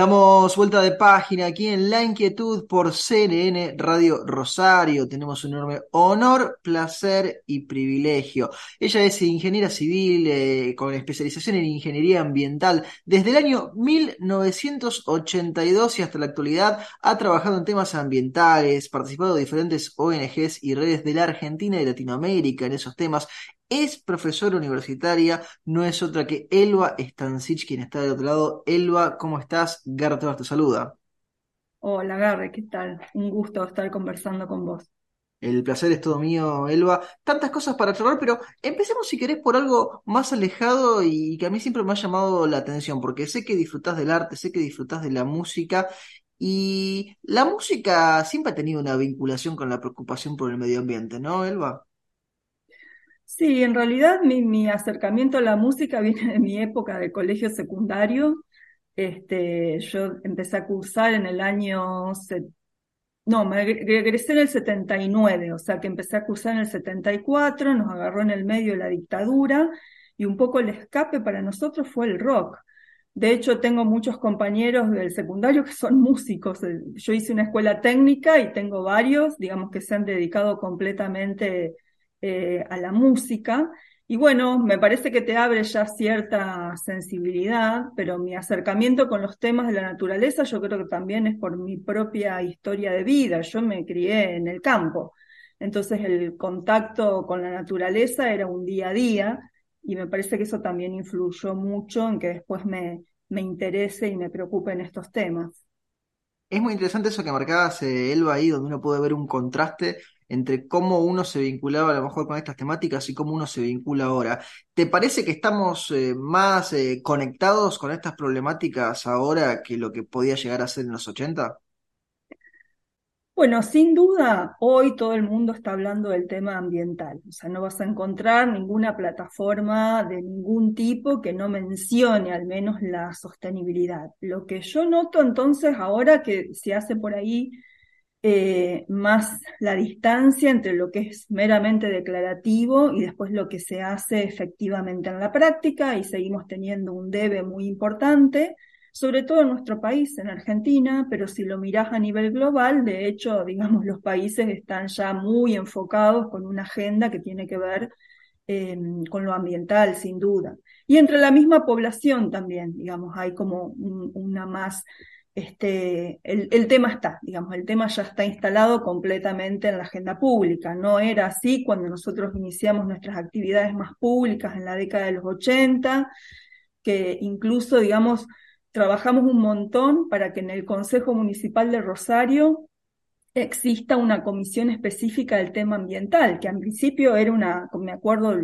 Damos vuelta de página aquí en La Inquietud por CNN Radio Rosario. Tenemos un enorme honor, placer y privilegio. Ella es ingeniera civil eh, con especialización en ingeniería ambiental. Desde el año 1982 y hasta la actualidad ha trabajado en temas ambientales, participado de diferentes ONGs y redes de la Argentina y Latinoamérica en esos temas es profesora universitaria, no es otra que Elba Stancic, quien está del otro lado. Elba, ¿cómo estás? Garra te saluda. Hola, Garre, ¿qué tal? Un gusto estar conversando con vos. El placer es todo mío, Elba. Tantas cosas para charlar, pero empecemos si querés por algo más alejado y que a mí siempre me ha llamado la atención, porque sé que disfrutás del arte, sé que disfrutás de la música y la música siempre ha tenido una vinculación con la preocupación por el medio ambiente, ¿no, Elba? Sí, en realidad mi, acercamiento a la música viene de mi época de colegio secundario. Este, yo empecé a cursar en el año, no, me regresé en el 79, o sea que empecé a cursar en el 74, nos agarró en el medio la dictadura y un poco el escape para nosotros fue el rock. De hecho, tengo muchos compañeros del secundario que son músicos. Yo hice una escuela técnica y tengo varios, digamos, que se han dedicado completamente eh, a la música. Y bueno, me parece que te abre ya cierta sensibilidad, pero mi acercamiento con los temas de la naturaleza yo creo que también es por mi propia historia de vida. Yo me crié en el campo, entonces el contacto con la naturaleza era un día a día y me parece que eso también influyó mucho en que después me, me interese y me preocupe en estos temas. Es muy interesante eso que marcabas, eh, Elba, ahí, donde uno puede ver un contraste entre cómo uno se vinculaba a lo mejor con estas temáticas y cómo uno se vincula ahora. ¿Te parece que estamos eh, más eh, conectados con estas problemáticas ahora que lo que podía llegar a ser en los 80? Bueno, sin duda, hoy todo el mundo está hablando del tema ambiental. O sea, no vas a encontrar ninguna plataforma de ningún tipo que no mencione al menos la sostenibilidad. Lo que yo noto entonces ahora que se hace por ahí eh, más la distancia entre lo que es meramente declarativo y después lo que se hace efectivamente en la práctica y seguimos teniendo un debe muy importante, sobre todo en nuestro país, en Argentina, pero si lo mirás a nivel global, de hecho, digamos, los países están ya muy enfocados con una agenda que tiene que ver em, con lo ambiental, sin duda. Y entre la misma población también, digamos, hay como una más este, el, tema está, digamos, el tema ya está instalado completamente en la agenda pública. No era así cuando nosotros iniciamos nuestras actividades más públicas en la década de los 80, que incluso, digamos, trabajamos un montón para que en el Consejo Municipal de Rosario exista una comisión específica del tema ambiental, que en principio era una, me acuerdo,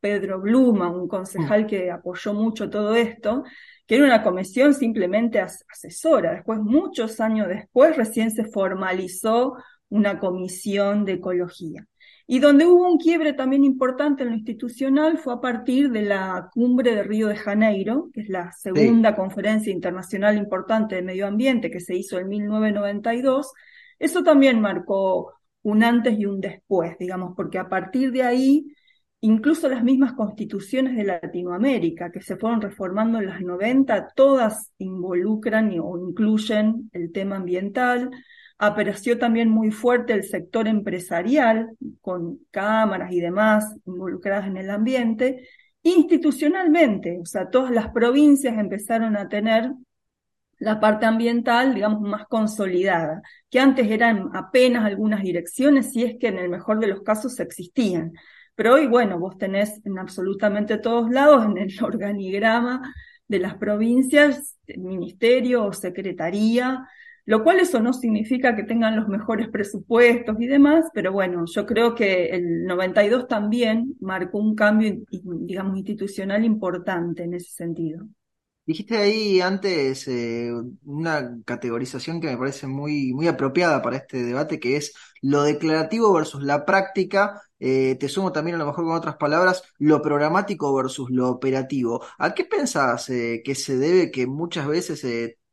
Pedro Bluma, un concejal que apoyó mucho todo esto, que era una comisión simplemente asesora. Después, muchos años después, recién se formalizó una comisión de ecología. Y donde hubo un quiebre también importante en lo institucional fue a partir de la cumbre de Río de Janeiro, que es la segunda conferencia internacional importante de medio ambiente que se hizo en 1992. Eso también marcó un antes y un después, digamos, porque a partir de ahí incluso las mismas constituciones de Latinoamérica que se fueron reformando en las 90, todas involucran o incluyen el tema ambiental. Apareció también muy fuerte el sector empresarial, con cámaras y demás involucradas en el ambiente. Institucionalmente, o sea, todas las provincias empezaron a tener la parte ambiental, digamos, más consolidada, que antes eran apenas algunas direcciones, si es que en el mejor de los casos existían. Pero hoy, bueno, vos tenés en absolutamente todos lados, en el organigrama de las provincias, ministerio o secretaría, lo cual eso no significa que tengan los mejores presupuestos y demás, pero bueno, yo creo que el 92 también marcó un cambio, digamos, institucional importante en ese sentido. Dijiste ahí antes eh, una categorización que me parece muy, muy apropiada para este debate, que es lo declarativo versus la práctica. Eh, te sumo también a lo mejor con otras palabras, lo programático versus lo operativo. ¿A qué pensás eh, que se debe que muchas veces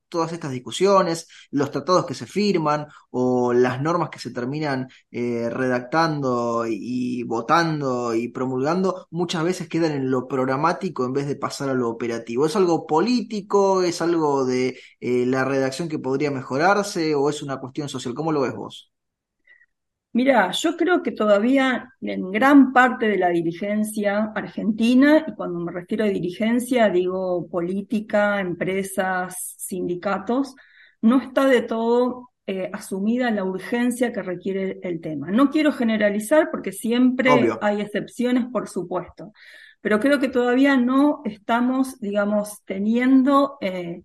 todas estas discusiones, los tratados que se firman o las normas que se terminan eh, redactando y, votando y promulgando, muchas veces quedan en lo programático en vez de pasar a lo operativo. ¿Es algo político? ¿Es algo de eh, la redacción que podría mejorarse o es una cuestión social? ¿Cómo lo ves vos? Mira, yo creo que todavía en gran parte de la dirigencia argentina, y cuando me refiero a dirigencia digo política, empresas, sindicatos, no está de todo eh, asumida la urgencia que requiere el tema. No quiero generalizar porque siempre hay excepciones, por supuesto, pero creo que todavía no estamos, digamos, teniendo, eh,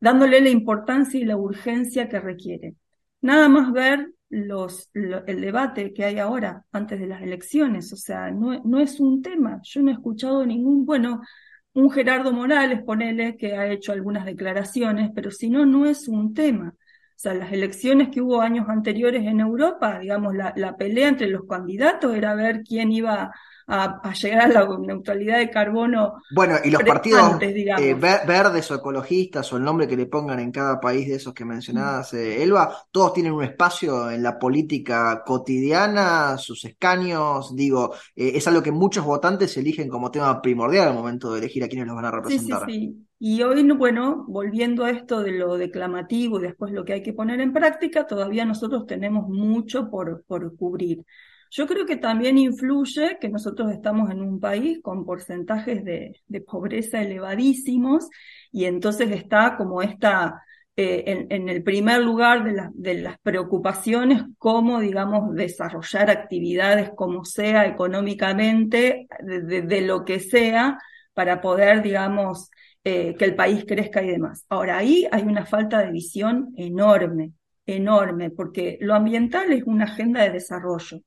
dándole la importancia y la urgencia que requiere. Nada más ver los, el debate que hay ahora antes de las elecciones. O sea, no, no, es un tema. Yo no he escuchado ningún, bueno, un Gerardo Morales, ponele, que ha hecho algunas declaraciones, pero si no, no es un tema. O sea, las elecciones que hubo años anteriores en Europa, digamos, la, la pelea entre los candidatos era ver quién iba a, llegar a la neutralidad de carbono. Bueno, y los partidos eh, verdes o ecologistas o el nombre que le pongan en cada país de esos que mencionabas, eh, Elba, todos tienen un espacio en la política cotidiana, sus escaños, digo, eh, es algo que muchos votantes eligen como tema primordial al momento de elegir a quienes los van a representar. Sí, sí, sí. Y hoy, bueno, volviendo a esto de lo declamativo y después lo que hay que poner en práctica, todavía nosotros tenemos mucho por, por cubrir. Yo creo que también influye que nosotros estamos en un país con porcentajes de, pobreza elevadísimos y entonces está como esta, eh, en, el primer lugar de, las preocupaciones, cómo, digamos, desarrollar actividades como sea económicamente, de, lo que sea, para poder, digamos, eh, que el país crezca y demás. Ahora, ahí hay una falta de visión enorme, enorme, porque lo ambiental es una agenda de desarrollo.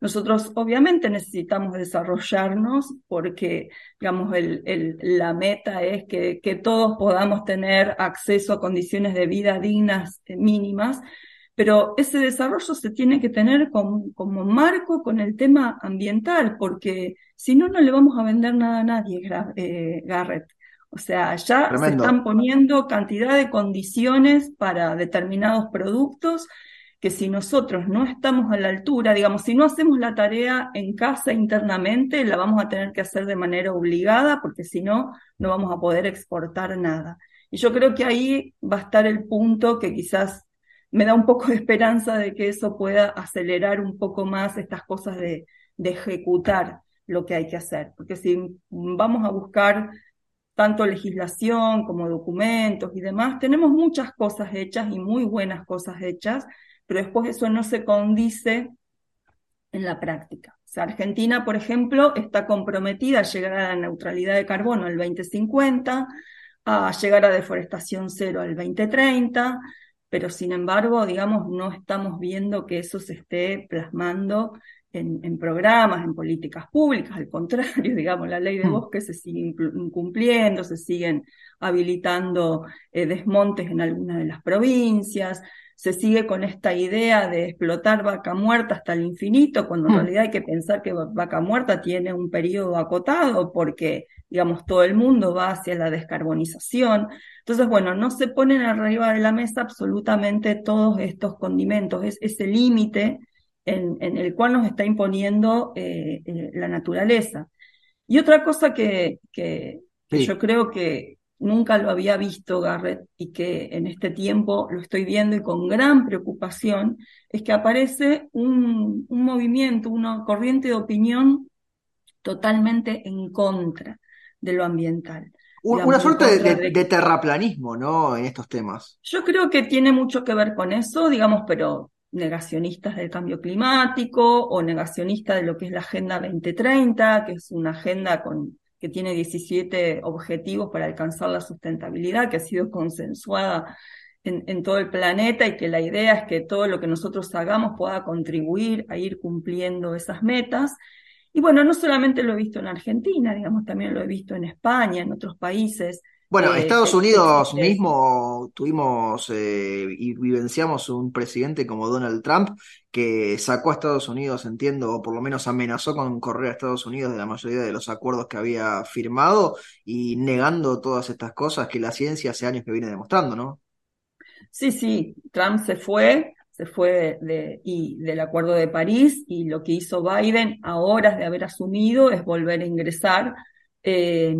Nosotros obviamente necesitamos desarrollarnos porque, digamos, el, la meta es que, que, todos podamos tener acceso a condiciones de vida dignas eh, mínimas, pero ese desarrollo se tiene que tener como, como marco con el tema ambiental, porque si no, no le vamos a vender nada a nadie, eh, Garrett. O sea, ya se están poniendo cantidad de condiciones para determinados productos que si nosotros no estamos a la altura, digamos, si no hacemos la tarea en casa internamente, la vamos a tener que hacer de manera obligada, porque si no, no vamos a poder exportar nada. Y yo creo que ahí va a estar el punto que quizás me da un poco de esperanza de que eso pueda acelerar un poco más estas cosas de, ejecutar lo que hay que hacer. Porque si vamos a buscar tanto legislación como documentos y demás, tenemos muchas cosas hechas y muy buenas cosas hechas, pero después eso no se condice en la práctica. O sea, Argentina, por ejemplo, está comprometida a llegar a la neutralidad de carbono al 2050, a llegar a deforestación cero al 2030, pero sin embargo, digamos, no estamos viendo que eso se esté plasmando en, programas, en políticas públicas, al contrario, digamos, la ley de mm. bosques se sigue incumpliendo, se siguen habilitando eh, desmontes en algunas de las provincias, se sigue con esta idea de explotar vaca muerta hasta el infinito, cuando en mm. realidad hay que pensar que vaca muerta tiene un periodo acotado porque, digamos, todo el mundo va hacia la descarbonización. Entonces, bueno, no se ponen arriba de la mesa absolutamente todos estos condimentos, es ese límite en, el cual nos está imponiendo eh, eh, la naturaleza. Y otra cosa que, que, yo creo que, nunca lo había visto Garrett y que en este tiempo lo estoy viendo y con gran preocupación, es que aparece un, movimiento, una corriente de opinión totalmente en contra de lo ambiental. Una suerte de, terraplanismo, ¿no? En estos temas. Yo creo que tiene mucho que ver con eso, digamos, pero negacionistas del cambio climático o negacionistas de lo que es la Agenda 2030, que es una agenda con que tiene 17 objetivos para alcanzar la sustentabilidad, que ha sido consensuada en, todo el planeta y que la idea es que todo lo que nosotros hagamos pueda contribuir a ir cumpliendo esas metas. Y bueno, no solamente lo he visto en Argentina, digamos, también lo he visto en España, en otros países Bueno, eh, Estados Unidos mismo tuvimos eh, y vivenciamos un presidente como Donald Trump que sacó a Estados Unidos, entiendo, o por lo menos amenazó con correr a Estados Unidos de la mayoría de los acuerdos que había firmado y negando todas estas cosas que la ciencia hace años que viene demostrando, ¿no? Sí, sí, Trump se fue, se fue de, de- y del Acuerdo de París y lo que hizo Biden a horas de haber asumido es volver a ingresar. Eh,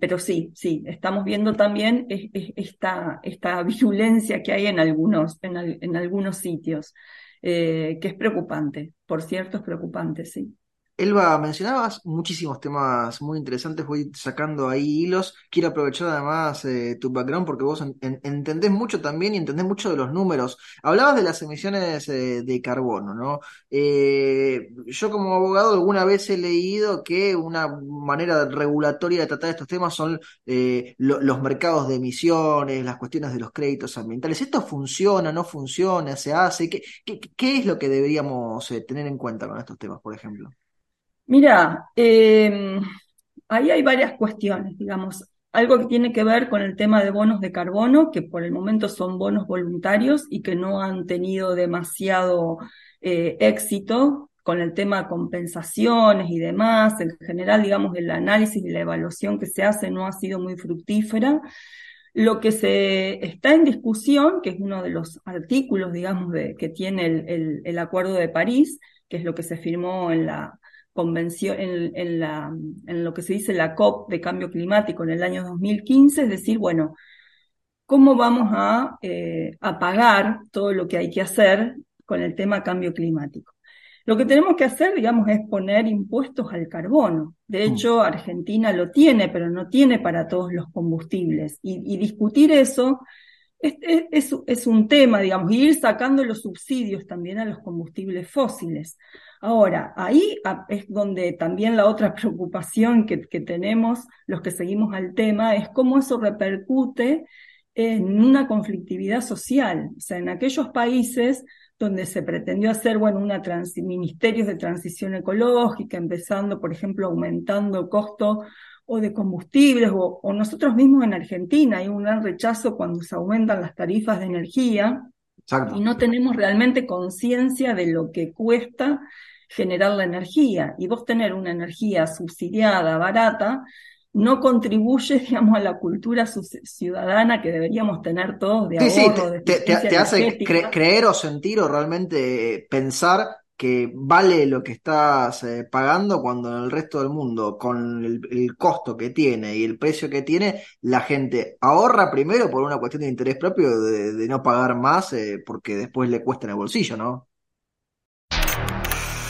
pero sí, sí, estamos viendo también es- es- esta, esta virulencia que hay en algunos, en, al- en algunos sitios, eh, que es preocupante, por cierto, es preocupante, sí. Elba, mencionabas muchísimos temas muy interesantes, voy sacando ahí hilos. Quiero aprovechar además eh, tu background porque vos en- en- entendés mucho también y entendés mucho de los números. Hablabas de las emisiones eh, de carbono, ¿no? Eh, yo como abogado alguna vez he leído que una manera regulatoria de tratar estos temas son lo- los mercados de emisiones, las cuestiones de los créditos ambientales. ¿Esto funciona, no funciona, se hace? ¿Qué, es lo que deberíamos tener en cuenta con estos temas, por ejemplo? Mira, eh, ahí hay varias cuestiones, digamos, algo que tiene que ver con el tema de bonos de carbono, que por el momento son bonos voluntarios y que no han tenido demasiado eh, éxito con el tema de compensaciones y demás. En general, digamos, el análisis y la evaluación que se hace no ha sido muy fructífera. Lo que se está en discusión, que es uno de los artículos, digamos, que tiene el Acuerdo de París, que es lo que se firmó en la convención, en, en, la, en lo que se dice la COP de cambio climático en el año 2015, es decir, bueno, ¿cómo vamos a, eh, a pagar todo lo que hay que hacer con el tema cambio climático? Lo que tenemos que hacer, digamos, es poner impuestos al carbono. De hecho, Argentina lo tiene, pero no tiene para todos los combustibles. Y, y discutir eso es, es, un tema, digamos, y ir sacando los subsidios también a los combustibles fósiles. Ahora, ahí es donde también la otra preocupación que, que tenemos los que seguimos al tema es cómo eso repercute en una conflictividad social. O sea, en aquellos países donde se pretendió hacer, bueno, una ministerios de transición ecológica, empezando, por ejemplo, aumentando el costo o de combustibles, o, o, nosotros mismos en Argentina hay un gran rechazo cuando se aumentan las tarifas de energía Exacto. y no tenemos realmente conciencia de lo que cuesta generar la energía. Y vos tener una energía subsidiada, barata, no contribuye, digamos, a la cultura ciudadana que deberíamos tener todos de sí, ahorro, sí, de te, te, te hace cre creer o sentir o realmente pensar que vale lo que estás eh, pagando cuando en el resto del mundo, con el, costo que tiene y el precio que tiene, la gente ahorra primero por una cuestión de interés propio de, de no pagar más eh, porque después le cuesta en el bolsillo, ¿no?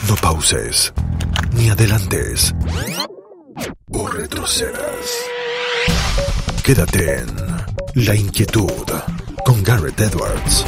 No pauses, ni adelantes, o retrocedas. Quédate en La Inquietud con Garrett Edwards.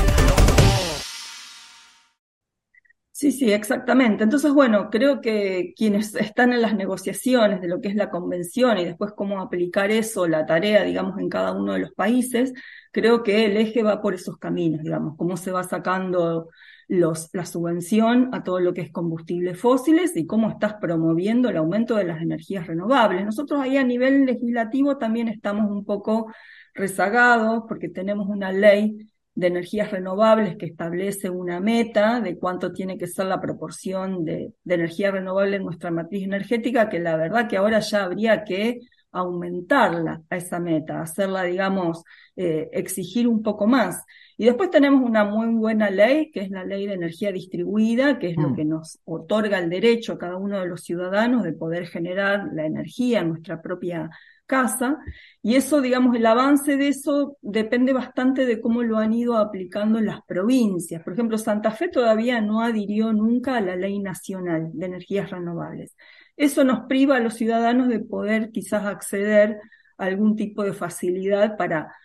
Sí, sí, exactamente. Entonces, bueno, creo que quienes están en las negociaciones de lo que es la convención y después cómo aplicar eso, la tarea, digamos, en cada uno de los países, creo que el eje va por esos caminos, digamos, cómo se va sacando la subvención a todo lo que es combustibles fósiles y cómo estás promoviendo el aumento de las energías renovables. Nosotros ahí a nivel legislativo también estamos un poco rezagados porque tenemos una ley de energías renovables que establece una meta de cuánto tiene que ser la proporción de, de, energía renovable en nuestra matriz energética, que la verdad que ahora ya habría que aumentarla a esa meta, hacerla, digamos, eh, exigir un poco más. Y después tenemos una muy buena ley, que es la ley de energía distribuida, que es mm. lo que nos otorga el derecho a cada uno de los ciudadanos de poder generar la energía en nuestra propia casa. Y eso, digamos, el avance de eso depende bastante de cómo lo han ido aplicando en las provincias. Por ejemplo, Santa Fe todavía no adhirió nunca a la ley nacional de energías renovables. Eso nos priva a los ciudadanos de poder quizás acceder a algún tipo de facilidad para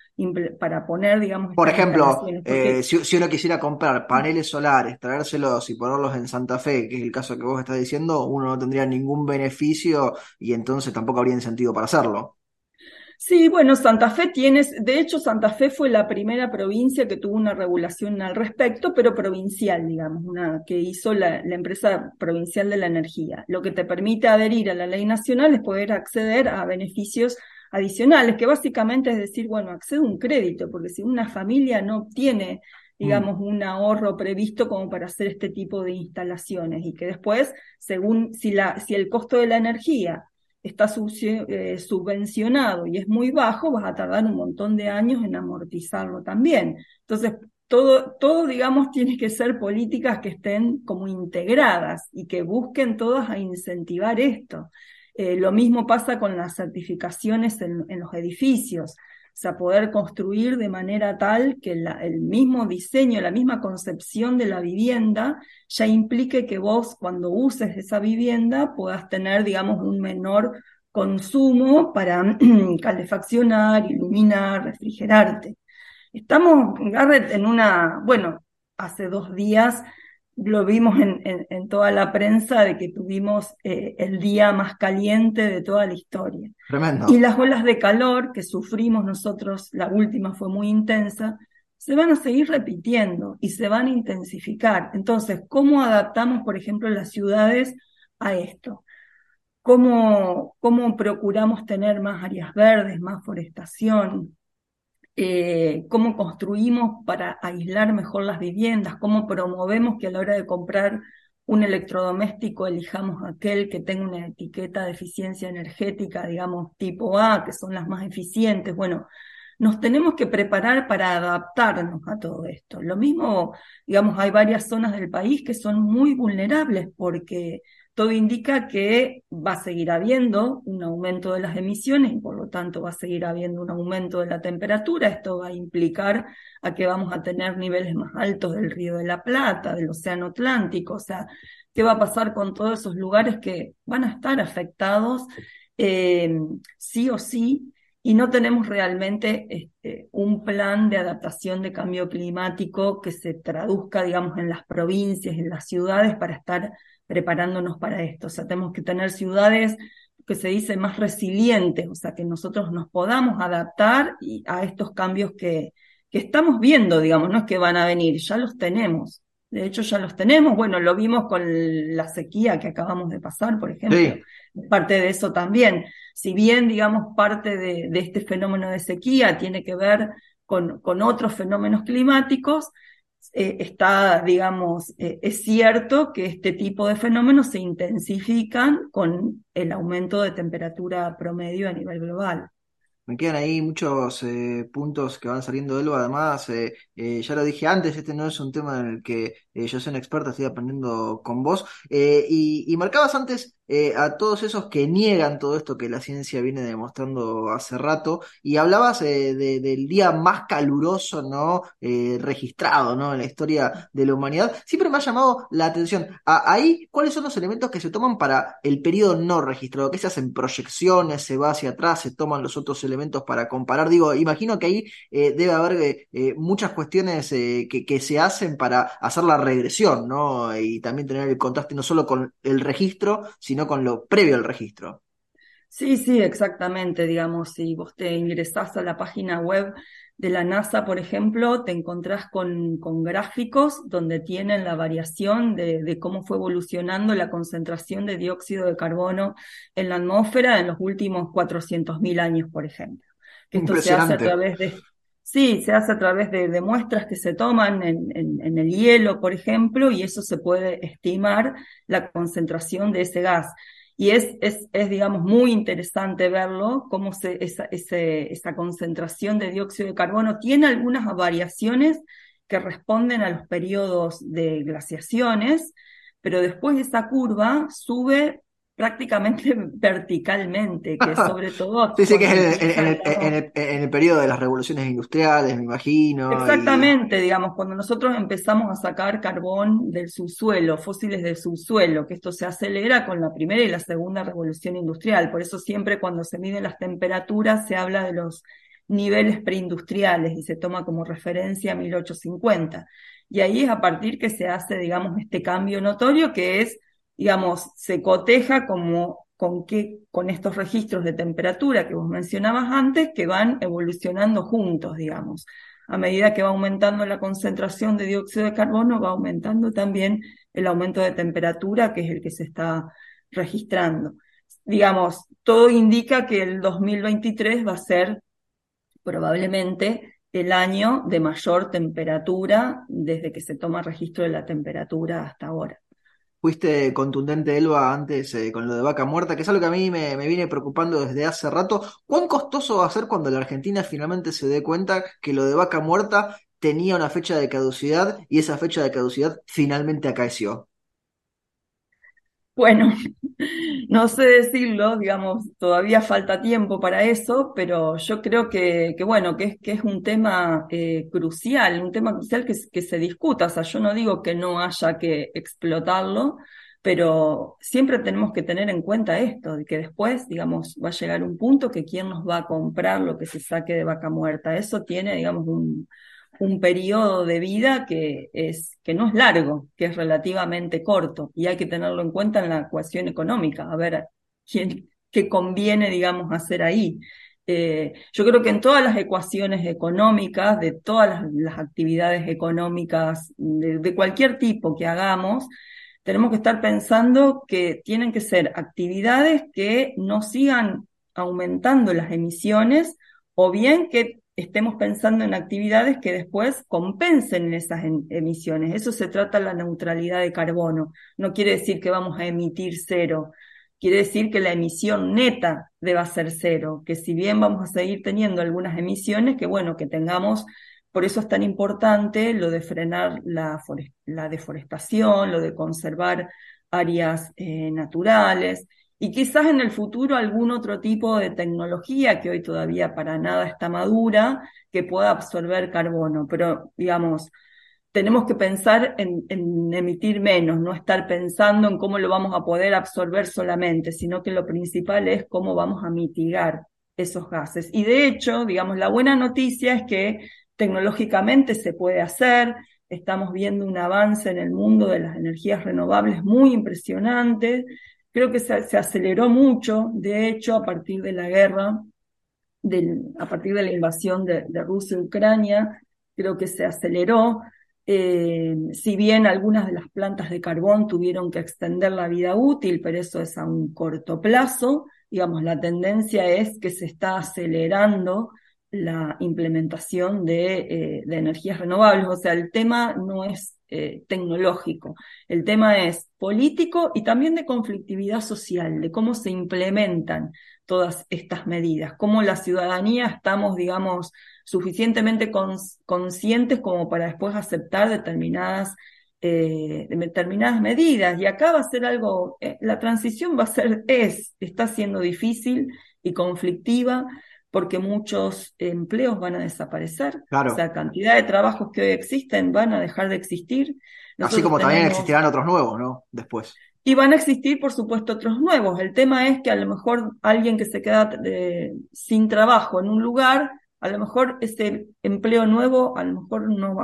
para poner, digamos, por ejemplo, eh, si, si, uno quisiera comprar paneles solares, traérselos y ponerlos en Santa Fe, que es el caso que vos estás diciendo, uno no tendría ningún beneficio y entonces tampoco habría sentido para hacerlo. Sí, bueno, Santa Fe tiene, de hecho Santa Fe fue la primera provincia que tuvo una regulación al respecto, pero provincial, digamos, una que hizo la, la, empresa provincial de la energía. Lo que te permite adherir a la ley nacional es poder acceder a beneficios adicionales, que básicamente es decir, bueno, accedo a un crédito, porque si una familia no tiene digamos, mm. un ahorro previsto como para hacer este tipo de instalaciones y que después, según si, la, si el costo de la energía está eh, subvencionado y es muy bajo, vas a tardar un montón de años en amortizarlo también. Entonces, todo, todo, digamos, tiene que ser políticas que estén como integradas y que busquen todas a incentivar esto. Eh, lo mismo pasa con las certificaciones en, los edificios. O sea, poder construir de manera tal que el mismo diseño, la misma concepción de la vivienda ya implique que vos cuando uses esa vivienda puedas tener, digamos, un menor consumo para calefaccionar, iluminar, refrigerarte. Estamos, Garrett, en una, bueno, hace dos días lo vimos en, en, toda la prensa de que tuvimos eh, el día más caliente de toda la historia. Tremendo. Y las olas de calor que sufrimos nosotros, la última fue muy intensa, se van a seguir repitiendo y se van a intensificar. Entonces, ¿cómo adaptamos, por ejemplo, las ciudades a esto? ¿Cómo, cómo procuramos tener más áreas verdes, más forestación? Eh, cómo construimos para aislar mejor las viviendas, cómo promovemos que a la hora de comprar un electrodoméstico elijamos aquel que tenga una etiqueta de eficiencia energética, digamos, tipo A, que son las más eficientes. Bueno, nos tenemos que preparar para adaptarnos a todo esto. Lo mismo, digamos, hay varias zonas del país que son muy vulnerables porque todo indica que va a seguir habiendo un aumento de las emisiones y por lo tanto va a seguir habiendo un aumento de la temperatura. Esto va a implicar a que vamos a tener niveles más altos del Río de la Plata, del Océano Atlántico. O sea, ¿qué va a pasar con todos esos lugares que van a estar afectados eh, sí o sí? y no tenemos realmente este, un plan de adaptación de cambio climático que se traduzca, digamos, en las provincias, en las ciudades para estar preparándonos para esto. O sea, tenemos que tener ciudades que se dice más resilientes, o sea, que nosotros nos podamos adaptar a estos cambios que, que estamos viendo, digamos, no es que van a venir, ya los tenemos. De hecho, ya los tenemos. Bueno, lo vimos con la sequía que acabamos de pasar, por ejemplo. Parte de eso también. Si bien, digamos, parte de, de, este fenómeno de sequía tiene que ver con, con otros fenómenos climáticos, eh, está, digamos, eh, es cierto que este tipo de fenómenos se intensifican con el aumento de temperatura promedio a nivel global. Me quedan ahí muchos eh, puntos que van saliendo de él. Además, ya lo dije antes, este no es un tema en el que yo soy un experto, estoy aprendiendo con vos. y, marcabas antes eh, a todos esos que niegan todo esto que la ciencia viene demostrando hace rato, y hablabas eh, del día más caluroso, ¿no? Eh, registrado, ¿no? En la historia de la humanidad. Siempre me ha llamado la atención. ahí, ¿cuáles son los elementos que se toman para el periodo no registrado? ¿Qué se hacen proyecciones? ¿Se va hacia atrás? ¿Se toman los otros elementos para comparar? Digo, imagino que ahí debe haber muchas cuestiones que, que se hacen para hacer la regresión, ¿no? Y también tener el contraste no solo con el registro, sino con lo previo al registro. Sí, sí, exactamente. Digamos, si vos te ingresás a la página web de la NASA, por ejemplo, te encontrás con, con gráficos donde tienen la variación de, cómo fue evolucionando la concentración de dióxido de carbono en la atmósfera en los últimos 400.000 años, por ejemplo. Esto se hace a través de, Sí, se hace a través de, muestras que se toman en, el hielo, por ejemplo, y eso se puede estimar la concentración de ese gas. Y es, es, es digamos, muy interesante verlo, cómo se, esa, esa concentración de dióxido de carbono tiene algunas variaciones que responden a los periodos de glaciaciones, pero después esa curva sube prácticamente verticalmente, que sobre todo... sí, sí, que es en, el, en, el, periodo de las revoluciones industriales, me imagino. Exactamente, digamos, cuando nosotros empezamos a sacar carbón del subsuelo, fósiles del subsuelo, que esto se acelera con la primera y la segunda revolución industrial. Por eso siempre cuando se miden las temperaturas se habla de los niveles preindustriales y se toma como referencia 1850. Y ahí es a partir que se hace, digamos, este cambio notorio que es digamos, se coteja como con, qué, con estos registros de temperatura que vos mencionabas antes, que van evolucionando juntos, digamos. A medida que va aumentando la concentración de dióxido de carbono, va aumentando también el aumento de temperatura, que es el que se está registrando. digamos, todo indica que el 2023 va a ser probablemente el año de mayor temperatura desde que se toma registro de la temperatura hasta ahora. Fuiste contundente, Elba, antes eh, con lo de vaca muerta, que es algo que a mí me, me, viene preocupando desde hace rato. ¿Cuán costoso va a ser cuando la Argentina finalmente se dé cuenta que lo de vaca muerta tenía una fecha de caducidad y esa fecha de caducidad finalmente acaeció? Bueno, no sé decirlo, digamos, todavía falta tiempo para eso, pero yo creo que, que bueno, que es, que es un tema eh, crucial, un tema crucial que, que se discuta. O sea, yo no digo que no haya que explotarlo, pero siempre tenemos que tener en cuenta esto, de que después, digamos, va a llegar un punto que quién nos va a comprar lo que se saque de vaca muerta. Eso tiene, digamos, un, un periodo de vida que, es, que no es largo, que es relativamente corto y hay que tenerlo en cuenta en la ecuación económica, a ver quién, qué conviene, digamos, hacer ahí. Eh, yo creo que en todas las ecuaciones económicas, de todas las, actividades económicas, de, de, cualquier tipo que hagamos, tenemos que estar pensando que tienen que ser actividades que no sigan aumentando las emisiones o bien que estemos pensando en actividades que después compensen esas emisiones. Eso se trata de la neutralidad de carbono. No quiere decir que vamos a emitir cero. Quiere decir que la emisión neta deba ser cero, que si bien vamos a seguir teniendo algunas emisiones, que bueno, que tengamos, por eso es tan importante lo de frenar la, la deforestación, lo de conservar áreas eh, naturales, y quizás en el futuro algún otro tipo de tecnología que hoy todavía para nada está madura, que pueda absorber carbono. Pero, digamos, tenemos que pensar en, emitir menos, no estar pensando en cómo lo vamos a poder absorber solamente, sino que lo principal es cómo vamos a mitigar esos gases. Y de hecho, digamos, la buena noticia es que tecnológicamente se puede hacer, estamos viendo un avance en el mundo de las energías renovables muy impresionante, Creo que se, aceleró mucho, de hecho, a partir de la guerra, a partir de la invasión de, Rusia y Ucrania, creo que se aceleró. Eh, si bien algunas de las plantas de carbón tuvieron que extender la vida útil, pero eso es a un corto plazo, digamos, la tendencia es que se está acelerando la implementación de, eh, de energías renovables. O sea, el tema no es eh, tecnológico. El tema es político y también de conflictividad social, de cómo se implementan todas estas medidas, cómo la ciudadanía estamos, digamos, suficientemente conscientes como para después aceptar determinadas, eh, determinadas medidas. Y acá va a ser algo, eh, la transición va a ser, es, está siendo difícil y conflictiva porque muchos empleos van a desaparecer. Claro. O sea, cantidad de trabajos que hoy existen van a dejar de existir. Así como también existirán otros nuevos, ¿no? Después. Y van a existir, por supuesto, otros nuevos. El tema es que a lo mejor alguien que se queda eh, sin trabajo en un lugar, a lo mejor ese empleo nuevo, a lo mejor no,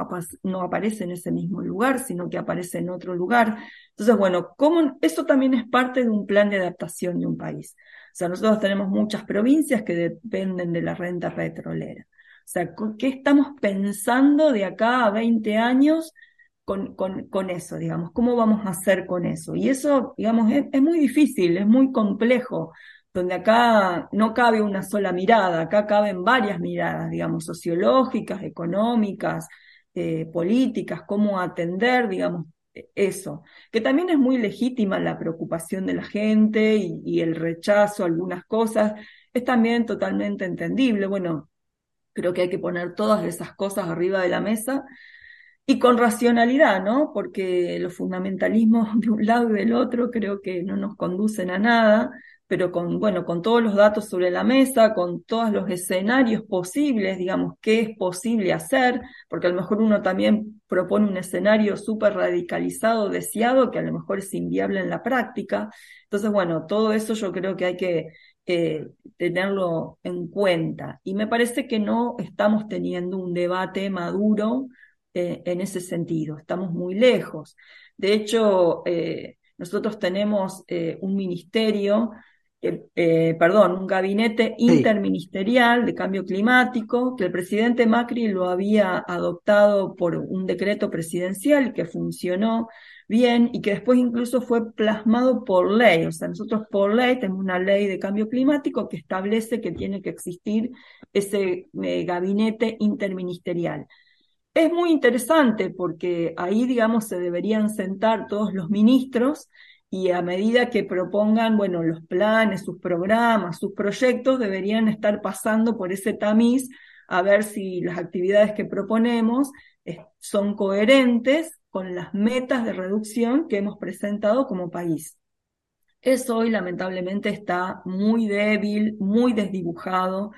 no aparece en ese mismo lugar, sino que aparece en otro lugar. Entonces, bueno, ¿cómo, eso también es parte de un plan de adaptación de un país. Sea, nosotros tenemos muchas provincias que dependen de la renta petrolera. O sea, ¿qué estamos pensando de acá a 20 años con, con, con eso, digamos? ¿Cómo vamos a hacer con eso? Y eso, digamos, es, muy difícil, es muy complejo, donde acá no cabe una sola mirada, acá caben varias miradas, digamos, sociológicas, económicas, eh, políticas, cómo atender, digamos, eso, que también es muy legítima la preocupación de la gente y, el rechazo a algunas cosas, es también totalmente entendible. Bueno, creo que hay que poner todas esas cosas arriba de la mesa y con racionalidad, ¿no? Porque los fundamentalismos de un lado y del otro creo que no nos conducen a nada pero con, bueno, con todos los datos sobre la mesa, con todos los escenarios posibles, digamos, qué es posible hacer, porque a lo mejor uno también propone un escenario súper radicalizado, deseado, que a lo mejor es inviable en la práctica. Entonces, bueno, todo eso yo creo que hay que eh, tenerlo en cuenta. Y me parece que no estamos teniendo un debate maduro eh, en ese sentido, estamos muy lejos. De hecho, eh, nosotros tenemos un ministerio eh, perdón, un gabinete interministerial de cambio climático que el presidente Macri lo había adoptado por un decreto presidencial que funcionó bien y que después incluso fue plasmado por ley. O sea, nosotros por ley tenemos una ley de cambio climático que establece que tiene que existir ese eh, gabinete interministerial. Es muy interesante porque ahí, digamos, se deberían sentar todos los ministros y a medida que propongan, bueno, los planes, sus programas, sus proyectos, deberían estar pasando por ese tamiz a ver si las actividades que proponemos son coherentes con las metas de reducción que hemos presentado como país. Eso hoy lamentablemente está muy débil, muy desdibujado.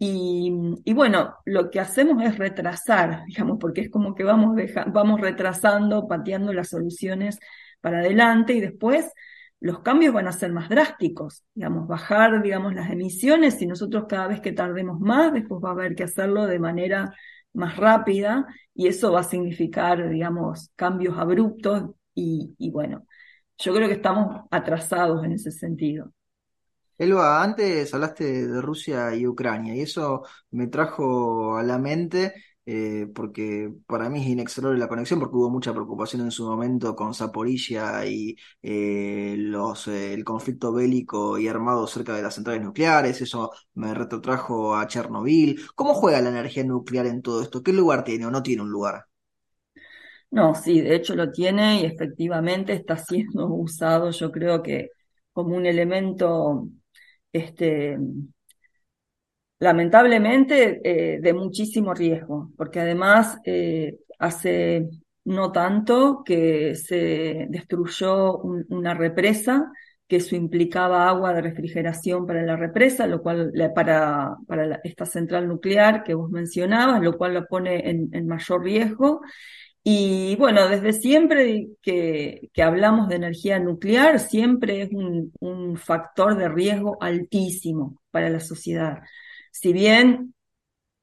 Y, bueno, lo que hacemos es retrasar, digamos, porque es como que vamos, vamos retrasando, pateando las soluciones para adelante y después los cambios van a ser más drásticos, digamos, bajar, digamos, las emisiones y nosotros cada vez que tardemos más, después va a haber que hacerlo de manera más rápida y eso va a significar, digamos, cambios abruptos y, y bueno, yo creo que estamos atrasados en ese sentido. Elba, antes hablaste de Rusia y Ucrania y eso me trajo a la mente eh, porque para mí es inexorable la conexión, porque hubo mucha preocupación en su momento con Zaporizhia y eh, eh, el conflicto bélico y armado cerca de las centrales nucleares, eso me retrotrajo a Chernobyl. ¿Cómo juega la energía nuclear en todo esto? ¿Qué lugar tiene o no tiene un lugar? No, sí, de hecho lo tiene y efectivamente está siendo usado, yo creo que como un elemento este, lamentablemente eh, de muchísimo riesgo, porque además eh, hace no tanto que se destruyó una represa, que eso implicaba agua de refrigeración para la represa, lo cual para, para esta central nuclear que vos mencionabas, lo cual lo pone en, mayor riesgo. Y bueno, desde siempre que, que, hablamos de energía nuclear, siempre es un, un factor de riesgo altísimo para la sociedad. Si bien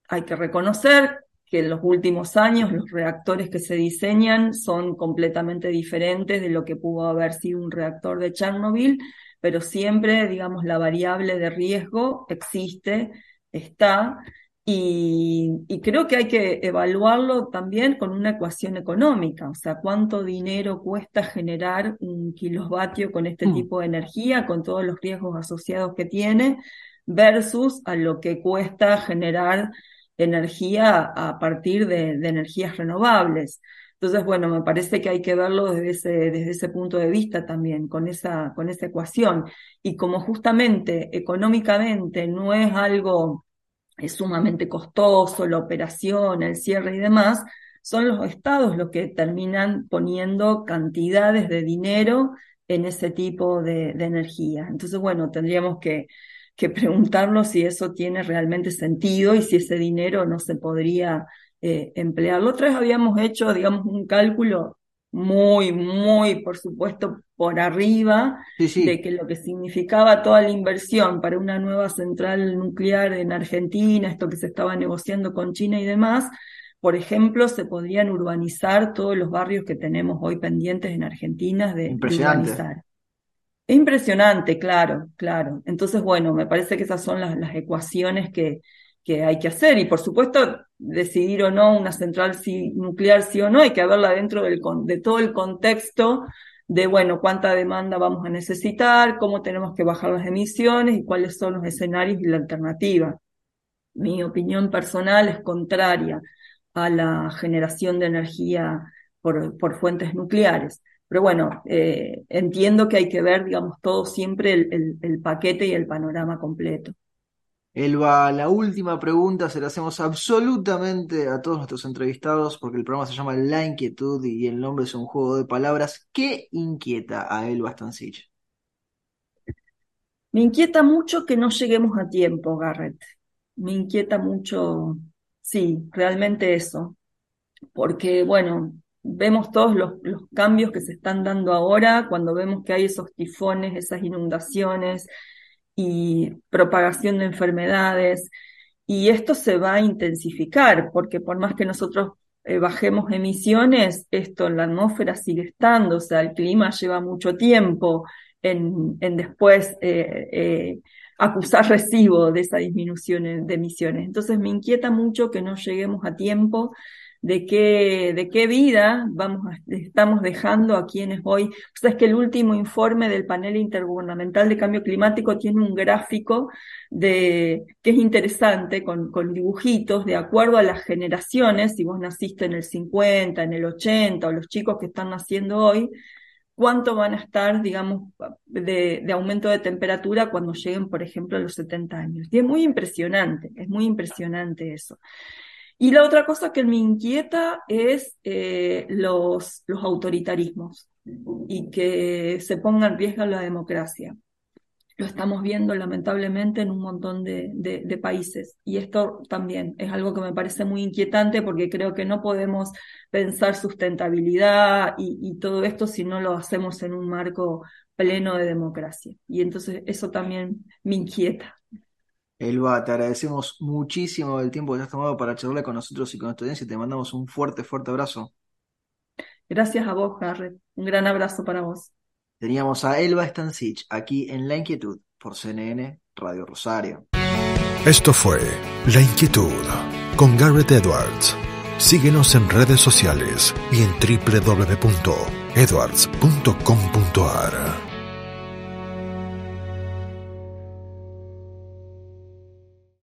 hay que reconocer que en los últimos años los reactores que se diseñan son completamente diferentes de lo que pudo haber sido un reactor de Chernobyl, pero siempre, digamos, la variable de riesgo existe, está, y, creo que hay que evaluarlo también con una ecuación económica, o sea, cuánto dinero cuesta generar un kilovatio con este mm. tipo de energía, con todos los riesgos asociados que tiene, versus a lo que cuesta generar energía a partir de, energías renovables. Entonces, bueno, me parece que hay que verlo desde ese, desde ese punto de vista también, con esa, con esa ecuación. Y como justamente económicamente no es algo es sumamente costoso, la operación, el cierre y demás, son los estados los que terminan poniendo cantidades de dinero en ese tipo de, de energía. Entonces, bueno, tendríamos que que preguntarnos si eso tiene realmente sentido y si ese dinero no se podría eh, emplear. La otra vez habíamos hecho, digamos, un cálculo muy, muy, por supuesto, por arriba de que lo que significaba toda la inversión para una nueva central nuclear en Argentina, esto que se estaba negociando con China y demás, por ejemplo, se podrían urbanizar todos los barrios que tenemos hoy pendientes en Argentina de, de urbanizar. Es impresionante, claro, claro. Entonces, bueno, me parece que esas son las, ecuaciones que, hay que hacer. Y por supuesto, decidir o no una central nuclear sí o no, hay que verla dentro de todo el contexto de, bueno, cuánta demanda vamos a necesitar, cómo tenemos que bajar las emisiones y cuáles son los escenarios y la alternativa. Mi opinión personal es contraria a la generación de energía por fuentes nucleares. Pero bueno, eh, entiendo que hay que ver, digamos, todo siempre el, paquete y el panorama completo. Elba, la última pregunta se la hacemos absolutamente a todos nuestros entrevistados porque el programa se llama La Inquietud y el nombre es un juego de palabras. ¿Qué inquieta a Elba Stancich? Me inquieta mucho que no lleguemos a tiempo, Garrett. Me inquieta mucho, sí, realmente eso. Porque, bueno, vemos todos los, cambios que se están dando ahora, cuando vemos que hay esos tifones, esas inundaciones y propagación de enfermedades. Y esto se va a intensificar, porque por más que nosotros eh, bajemos emisiones, esto en la atmósfera sigue estando, o sea, el clima lleva mucho tiempo en, después eh, eh, acusar recibo de esa disminución de emisiones. Entonces me inquieta mucho que no lleguemos a tiempo de qué, de qué vida vamos estamos dejando a quienes hoy. O sea, es que el último informe del panel intergubernamental de cambio climático tiene un gráfico de, que es interesante, con, con dibujitos, de acuerdo a las generaciones, si vos naciste en el 50, en el 80, o los chicos que están naciendo hoy, cuánto van a estar, digamos, de, de, aumento de temperatura cuando lleguen, por ejemplo, a los 70 años. Y es muy impresionante, es muy impresionante eso. Y la otra cosa que me inquieta es eh, los, autoritarismos y que se ponga en riesgo la democracia. Lo estamos viendo lamentablemente en un montón de, países. Y esto también es algo que me parece muy inquietante porque creo que no podemos pensar sustentabilidad y todo esto si no lo hacemos en un marco pleno de democracia. Y entonces eso también me inquieta. Elba, te agradecemos muchísimo el tiempo que has tomado para charlar con nosotros y con nuestra audiencia y te mandamos un fuerte, fuerte abrazo. Gracias a vos, Garrett. Un gran abrazo para vos. Teníamos a Elba Stancich aquí en La Inquietud por CNN Radio Rosario. Esto fue La Inquietud con Garrett Edwards. Síguenos en redes sociales y en www.edwards.com.ar.